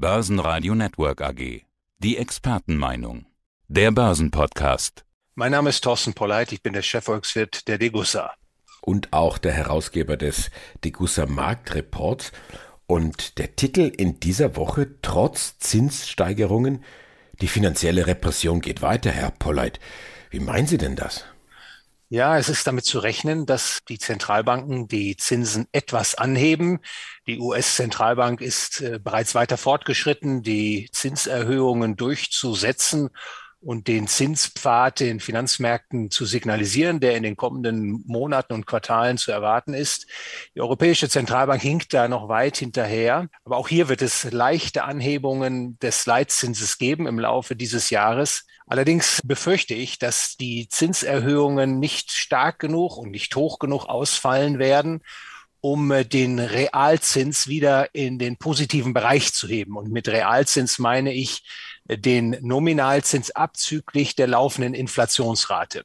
Börsenradio Network AG. Die Expertenmeinung. Der Börsenpodcast. Mein Name ist Thorsten Polleit, ich bin der Chefvolkswirt der Degussa. Und auch der Herausgeber des Degussa Marktreports. Und der Titel in dieser Woche, trotz Zinssteigerungen, die finanzielle Repression geht weiter, Herr Polleit. Wie meinen Sie denn das? Ja, es ist damit zu rechnen, dass die Zentralbanken die Zinsen etwas anheben. Die US-Zentralbank ist äh, bereits weiter fortgeschritten, die Zinserhöhungen durchzusetzen und den Zinspfad den Finanzmärkten zu signalisieren, der in den kommenden Monaten und Quartalen zu erwarten ist. Die Europäische Zentralbank hinkt da noch weit hinterher. Aber auch hier wird es leichte Anhebungen des Leitzinses geben im Laufe dieses Jahres. Allerdings befürchte ich, dass die Zinserhöhungen nicht stark genug und nicht hoch genug ausfallen werden, um äh, den Realzins wieder in den positiven Bereich zu heben. Und mit Realzins meine ich äh, den Nominalzins abzüglich der laufenden Inflationsrate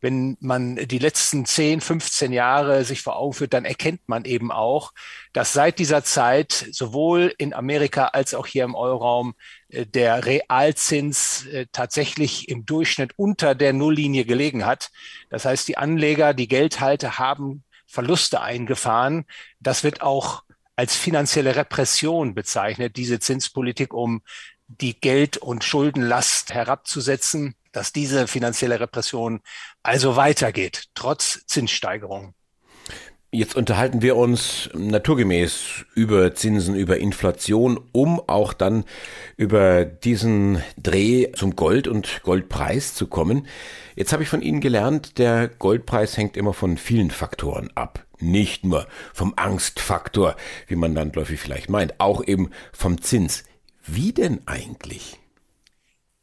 wenn man die letzten 10, 15 Jahre sich vor Augen führt, dann erkennt man eben auch, dass seit dieser Zeit sowohl in Amerika als auch hier im Euroraum äh, der Realzins tatsächlich im Durchschnitt unter der Nulllinie gelegen hat. Das heißt, die Anleger, die Geldhalter haben Verluste eingefahren. Das wird auch als finanzielle Repression bezeichnet, diese Zinspolitik, um die Geld- und Schuldenlast herabzusetzen dass diese finanzielle Repression also weitergeht, trotz Zinssteigerungen. Jetzt unterhalten wir uns naturgemäß über Zinsen, über Inflation, um auch dann über diesen Dreh zum Gold und Goldpreis zu kommen. Jetzt habe ich von Ihnen gelernt, der Goldpreis hängt immer von vielen Faktoren ab. Nicht nur vom Angstfaktor, wie man dann läufig vielleicht meint, auch eben vom Zins. Wie denn eigentlich?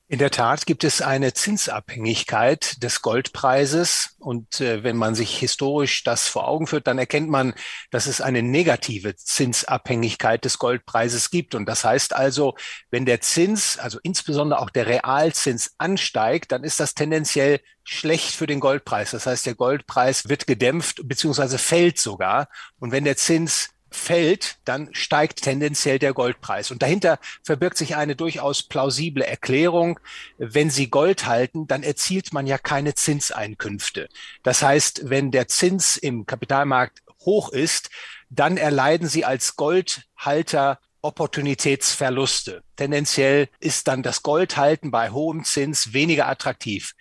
In der Tat gibt es eine Zinsabhängigkeit des Goldpreises. Und äh, wenn man sich historisch das vor Augen führt, dann erkennt man, dass es eine negative Zinsabhängigkeit des Goldpreises gibt. Und das heißt also, wenn der Zins, also insbesondere auch der Realzins ansteigt, dann ist das tendenziell schlecht für den Goldpreis. Das heißt, der Goldpreis wird gedämpft bzw. fällt sogar. Und wenn der Zins fällt, dann steigt tendenziell der Goldpreis. Und dahinter verbirgt sich eine durchaus plausible Erklärung. Wenn Sie Gold halten, dann erzielt man ja keine Zinseinkünfte. Das heißt, wenn der Zins im Kapitalmarkt hoch ist, dann erleiden Sie als Goldhalter Opportunitätsverluste. Tendenziell ist dann das Goldhalten bei hohem Zins weniger attraktiv.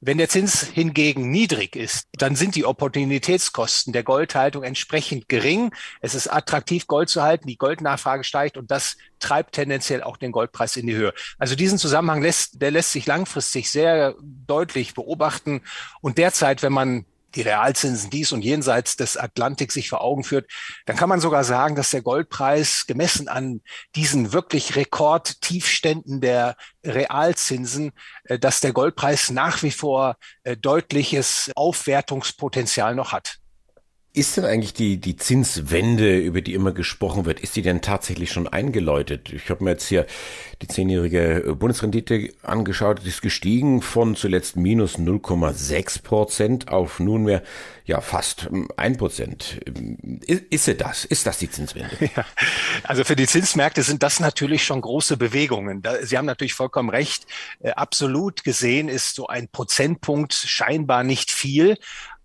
Wenn der Zins hingegen niedrig ist, dann sind die Opportunitätskosten der Goldhaltung entsprechend gering. Es ist attraktiv, Gold zu halten, die Goldnachfrage steigt und das treibt tendenziell auch den Goldpreis in die Höhe. Also diesen Zusammenhang lässt, der lässt sich langfristig sehr deutlich beobachten. Und derzeit, wenn man die Realzinsen dies und jenseits des Atlantiks sich vor Augen führt, dann kann man sogar sagen, dass der Goldpreis gemessen an diesen wirklich Rekordtiefständen der Realzinsen, äh, dass der Goldpreis nach wie vor äh, deutliches Aufwertungspotenzial noch hat. Ist denn eigentlich die, die Zinswende, über die immer gesprochen wird, ist die denn tatsächlich schon eingeläutet? Ich habe mir jetzt hier die zehnjährige Bundesrendite angeschaut, die ist gestiegen von zuletzt minus 0,6 Prozent auf nunmehr ja fast ein Prozent. Ist, ist sie das? Ist das die Zinswende? Ja, also für die Zinsmärkte sind das natürlich schon große Bewegungen. Sie haben natürlich vollkommen recht. Äh, absolut gesehen ist so ein Prozentpunkt scheinbar nicht viel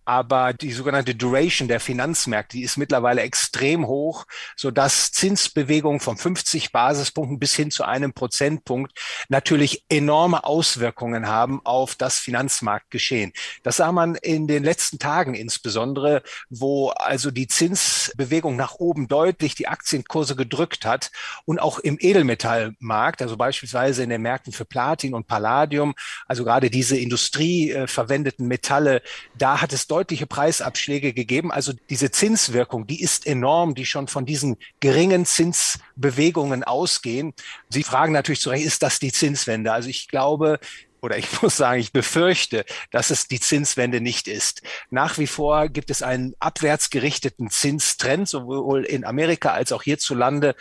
aber die sogenannte Duration der Finanzmärkte, die ist mittlerweile extrem hoch, so dass Zinsbewegungen von 50 Basispunkten bis hin zu einem Prozentpunkt natürlich enorme Auswirkungen haben auf das Finanzmarktgeschehen. Das sah man in den letzten Tagen insbesondere, wo also die Zinsbewegung nach oben deutlich die Aktienkurse gedrückt hat und auch im Edelmetallmarkt, also beispielsweise in den Märkten für Platin und Palladium, also gerade diese industrieverwendeten Metalle, da hat es deutliche Preisabschläge gegeben. Also diese Zinswirkung, die ist enorm, die schon von diesen geringen Zinsbewegungen ausgehen. Sie fragen natürlich zu Recht, ist das die Zinswende? Also ich glaube, oder ich muss sagen, ich befürchte, dass es die Zinswende nicht ist. Nach wie vor gibt es einen abwärts gerichteten Zinstrend, sowohl in Amerika als auch hierzulande.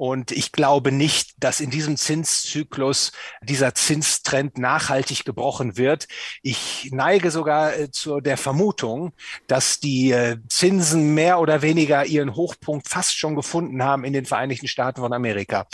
Und ich glaube nicht, dass in diesem Zinszyklus dieser Zinstrend nachhaltig gebrochen wird. Ich neige sogar äh, zu der Vermutung, dass die äh, Zinsen mehr oder weniger ihren Hochpunkt fast schon gefunden haben in den Vereinigten Staaten von Amerika.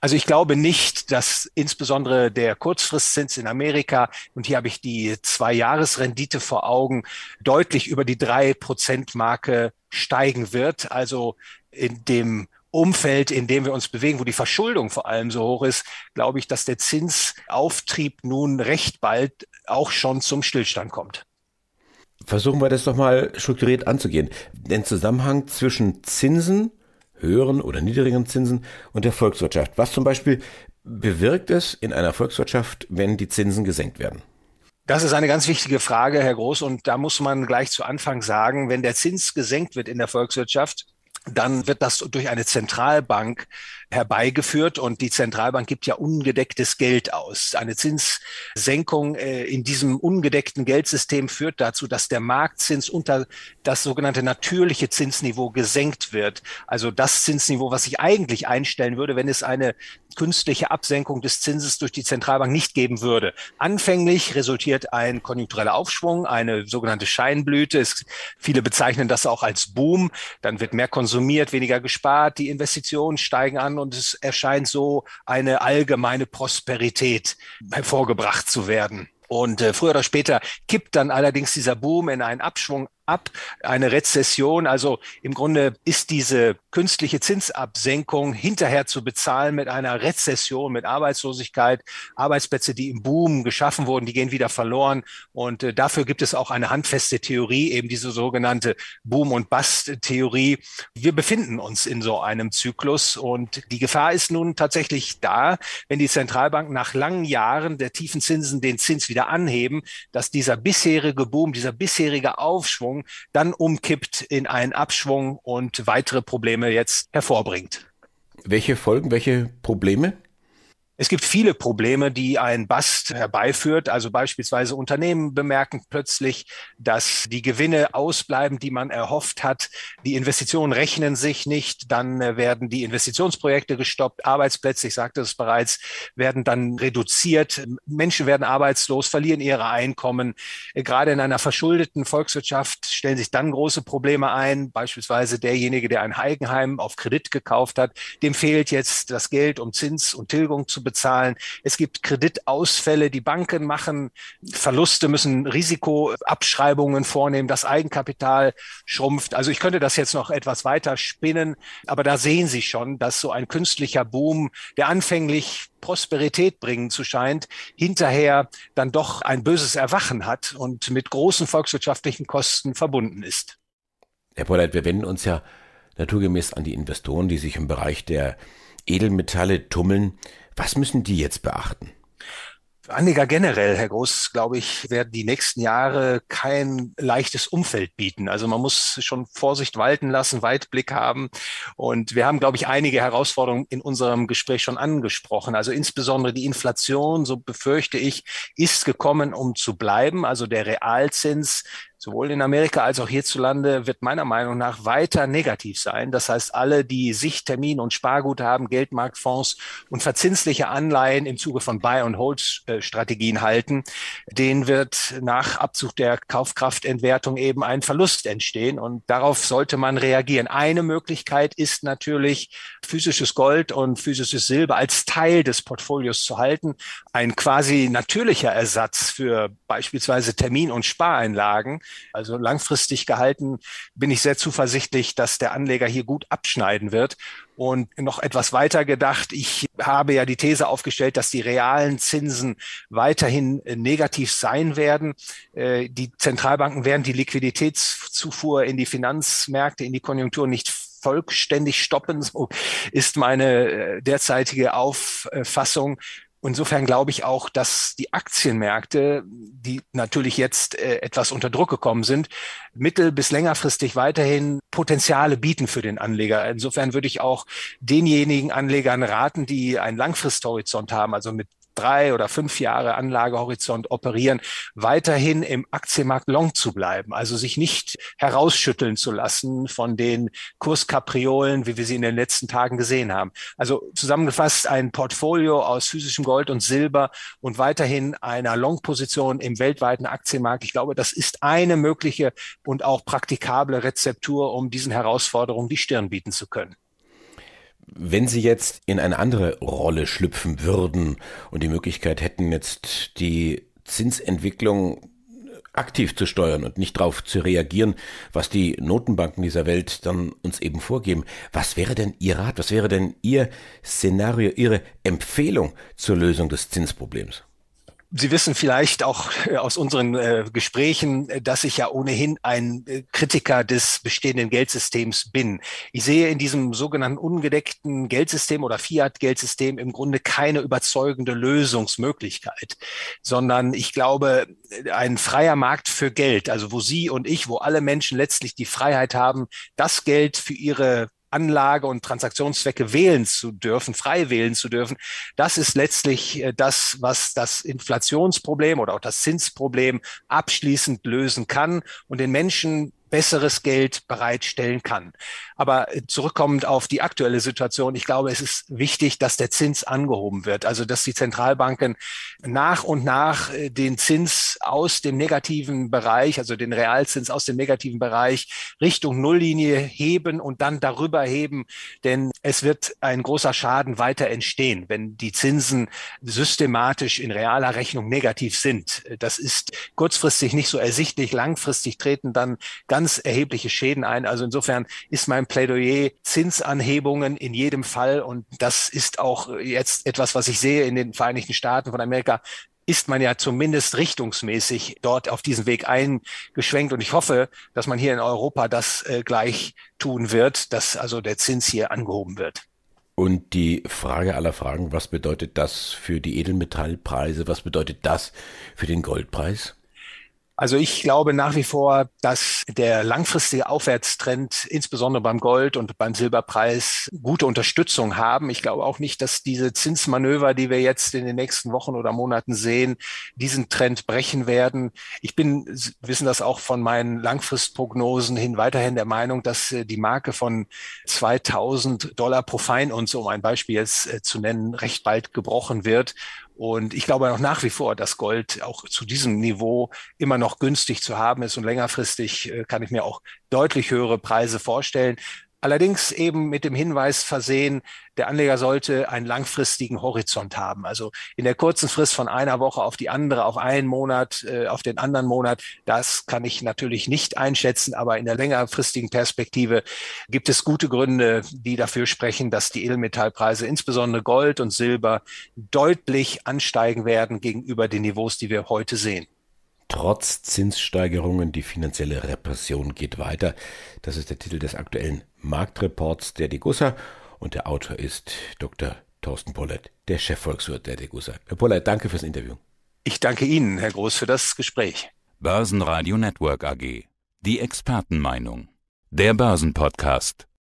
Also ich glaube nicht, dass insbesondere der Kurzfristzins in Amerika, und hier habe ich die Zwei-Jahres-Rendite vor Augen, deutlich über die drei Prozent Marke steigen wird. Also in dem Umfeld, in dem wir uns bewegen, wo die Verschuldung vor allem so hoch ist, glaube ich, dass der Zinsauftrieb nun recht bald auch schon zum Stillstand kommt. Versuchen wir das doch mal strukturiert anzugehen. Den Zusammenhang zwischen Zinsen, höheren oder niedrigen Zinsen und der Volkswirtschaft. Was zum Beispiel bewirkt es in einer Volkswirtschaft, wenn die Zinsen gesenkt werden? Das ist eine ganz wichtige Frage, Herr Groß. Und da muss man gleich zu Anfang sagen, wenn der Zins gesenkt wird in der Volkswirtschaft, dann wird das durch eine Zentralbank herbeigeführt und die Zentralbank gibt ja ungedecktes Geld aus. Eine Zinssenkung äh, in diesem ungedeckten Geldsystem führt dazu, dass der Marktzins unter das sogenannte natürliche Zinsniveau gesenkt wird. Also das Zinsniveau, was sich eigentlich einstellen würde, wenn es eine künstliche Absenkung des Zinses durch die Zentralbank nicht geben würde. Anfänglich resultiert ein konjunktureller Aufschwung, eine sogenannte Scheinblüte. Es, viele bezeichnen das auch als Boom. Dann wird mehr konsumiert, weniger gespart, die Investitionen steigen an und es erscheint so eine allgemeine Prosperität hervorgebracht zu werden. Und äh, früher oder später kippt dann allerdings dieser Boom in einen Abschwung ab, eine Rezession. Also im Grunde ist diese künstliche Zinsabsenkung hinterher zu bezahlen mit einer Rezession, mit Arbeitslosigkeit, Arbeitsplätze, die im Boom geschaffen wurden, die gehen wieder verloren. Und äh, dafür gibt es auch eine handfeste Theorie, eben diese sogenannte Boom- und Bust-Theorie. Wir befinden uns in so einem Zyklus und die Gefahr ist nun tatsächlich da, wenn die Zentralbanken nach langen Jahren der tiefen Zinsen den Zins wieder anheben, dass dieser bisherige Boom, dieser bisherige Aufschwung dann umkippt in einen Abschwung und weitere Probleme jetzt hervorbringt. Welche Folgen, welche Probleme? Es gibt viele Probleme, die ein Bust herbeiführt. Also beispielsweise Unternehmen bemerken plötzlich, dass die Gewinne ausbleiben, die man erhofft hat. Die Investitionen rechnen sich nicht. Dann äh, werden die Investitionsprojekte gestoppt. Arbeitsplätze, ich sagte es bereits, werden dann reduziert. Menschen werden arbeitslos, verlieren ihre Einkommen. Äh, gerade in einer verschuldeten Volkswirtschaft stellen sich dann große Probleme ein. Beispielsweise derjenige, der ein Eigenheim auf Kredit gekauft hat, dem fehlt jetzt das Geld, um Zins und Tilgung zu bezahlen. Es gibt Kreditausfälle, die Banken machen Verluste, müssen Risikoabschreibungen vornehmen, das Eigenkapital schrumpft. Also ich könnte das jetzt noch etwas weiter spinnen, aber da sehen Sie schon, dass so ein künstlicher Boom, der anfänglich Prosperität bringen zu scheint, hinterher dann doch ein böses Erwachen hat und mit großen volkswirtschaftlichen Kosten verbunden ist. Herr Pollert, wir wenden uns ja naturgemäß an die Investoren, die sich im Bereich der Edelmetalle tummeln. Was müssen die jetzt beachten? Anleger generell, Herr Groß, glaube ich, werden die nächsten Jahre kein leichtes Umfeld bieten. Also man muss schon Vorsicht walten lassen, Weitblick haben. Und wir haben, glaube ich, einige Herausforderungen in unserem Gespräch schon angesprochen. Also insbesondere die Inflation, so befürchte ich, ist gekommen, um zu bleiben. Also der Realzins sowohl in Amerika als auch hierzulande wird meiner Meinung nach weiter negativ sein. Das heißt, alle, die Sichttermin und Spargut haben, Geldmarktfonds und verzinsliche Anleihen im Zuge von Buy- und Hold-Strategien halten, denen wird nach Abzug der Kaufkraftentwertung eben ein Verlust entstehen. Und darauf sollte man reagieren. Eine Möglichkeit ist natürlich, physisches Gold und physisches Silber als Teil des Portfolios zu halten. Ein quasi natürlicher Ersatz für beispielsweise Termin- und Spareinlagen. Also langfristig gehalten bin ich sehr zuversichtlich, dass der Anleger hier gut abschneiden wird. Und noch etwas weiter gedacht, ich habe ja die These aufgestellt, dass die realen Zinsen weiterhin negativ sein werden. Äh, die Zentralbanken werden die Liquiditätszufuhr in die Finanzmärkte, in die Konjunktur nicht vollständig stoppen. So ist meine äh, derzeitige Auffassung. Insofern glaube ich auch, dass die Aktienmärkte, die natürlich jetzt äh, etwas unter Druck gekommen sind, mittel- bis längerfristig weiterhin Potenziale bieten für den Anleger. Insofern würde ich auch denjenigen Anlegern raten, die einen Langfristhorizont haben, also mit drei oder fünf Jahre Anlagehorizont operieren, weiterhin im Aktienmarkt long zu bleiben, also sich nicht herausschütteln zu lassen von den Kurskapriolen, wie wir sie in den letzten Tagen gesehen haben. Also zusammengefasst ein Portfolio aus physischem Gold und Silber und weiterhin einer Long-Position im weltweiten Aktienmarkt. Ich glaube, das ist eine mögliche und auch praktikable Rezeptur, um diesen Herausforderungen die Stirn bieten zu können. Wenn Sie jetzt in eine andere Rolle schlüpfen würden und die Möglichkeit hätten, jetzt die Zinsentwicklung aktiv zu steuern und nicht darauf zu reagieren, was die Notenbanken dieser Welt dann uns eben vorgeben. Was wäre denn Ihr Rat? Was wäre denn Ihr Szenario, Ihre Empfehlung zur Lösung des Zinsproblems? Sie wissen vielleicht auch äh, aus unseren äh, Gesprächen, äh, dass ich ja ohnehin ein äh, Kritiker des bestehenden Geldsystems bin. Ich sehe in diesem sogenannten ungedeckten Geldsystem oder Fiat-Geldsystem im Grunde keine überzeugende Lösungsmöglichkeit, sondern ich glaube, ein freier Markt für Geld, also wo Sie und ich, wo alle Menschen letztlich die Freiheit haben, das Geld für ihre Anlage- und Transaktionszwecke wählen zu dürfen, frei wählen zu dürfen, das ist letztlich äh, das, was das Inflationsproblem oder auch das Zinsproblem abschließend lösen kann und den Menschen besseres Geld bereitstellen kann. Aber zurückkommend auf die aktuelle Situation, ich glaube, es ist wichtig, dass der Zins angehoben wird. Also, dass die Zentralbanken nach und nach äh, den Zins aus dem negativen Bereich, also den Realzins aus dem negativen Bereich Richtung Nulllinie heben und dann darüber heben. Denn es wird ein großer Schaden weiter entstehen, wenn die Zinsen systematisch in realer Rechnung negativ sind. Das ist kurzfristig nicht so ersichtlich. Langfristig treten dann ganz ganz erhebliche Schäden ein. Also insofern ist mein Plädoyer Zinsanhebungen in jedem Fall. Und das ist auch jetzt etwas, was ich sehe in den Vereinigten Staaten von Amerika ist man ja zumindest richtungsmäßig dort auf diesen Weg eingeschwenkt. Und ich hoffe, dass man hier in Europa das äh, gleich tun wird, dass also der Zins hier angehoben wird. Und die Frage aller Fragen, was bedeutet das für die Edelmetallpreise? Was bedeutet das für den Goldpreis? Also ich glaube nach wie vor, dass der langfristige Aufwärtstrend, insbesondere beim Gold und beim Silberpreis, gute Unterstützung haben. Ich glaube auch nicht, dass diese Zinsmanöver, die wir jetzt in den nächsten Wochen oder Monaten sehen, diesen Trend brechen werden. Ich bin, wissen das auch von meinen Langfristprognosen hin, weiterhin der Meinung, dass äh, die Marke von 2000 Dollar pro Feinunze, um ein Beispiel jetzt äh, zu nennen, recht bald gebrochen wird. Und ich glaube auch nach wie vor, dass Gold auch zu diesem Niveau immer noch günstig zu haben ist und längerfristig äh, kann ich mir auch deutlich höhere Preise vorstellen. Allerdings eben mit dem Hinweis versehen, der Anleger sollte einen langfristigen Horizont haben. Also in der kurzen Frist von einer Woche auf die andere, auf einen Monat, äh, auf den anderen Monat, das kann ich natürlich nicht einschätzen, aber in der längerfristigen Perspektive gibt es gute Gründe, die dafür sprechen, dass die Edelmetallpreise, insbesondere Gold und Silber, deutlich ansteigen werden gegenüber den Niveaus, die wir heute sehen. Trotz Zinssteigerungen, die finanzielle Repression geht weiter. Das ist der Titel des aktuellen Marktreports der Degussa und der Autor ist Dr. Thorsten Pollert, der Chefvolkswirt der Degussa. Herr Pollert, danke fürs Interview. Ich danke Ihnen, Herr Groß, für das Gespräch. Börsenradio Network AG. Die Expertenmeinung. Der Börsenpodcast.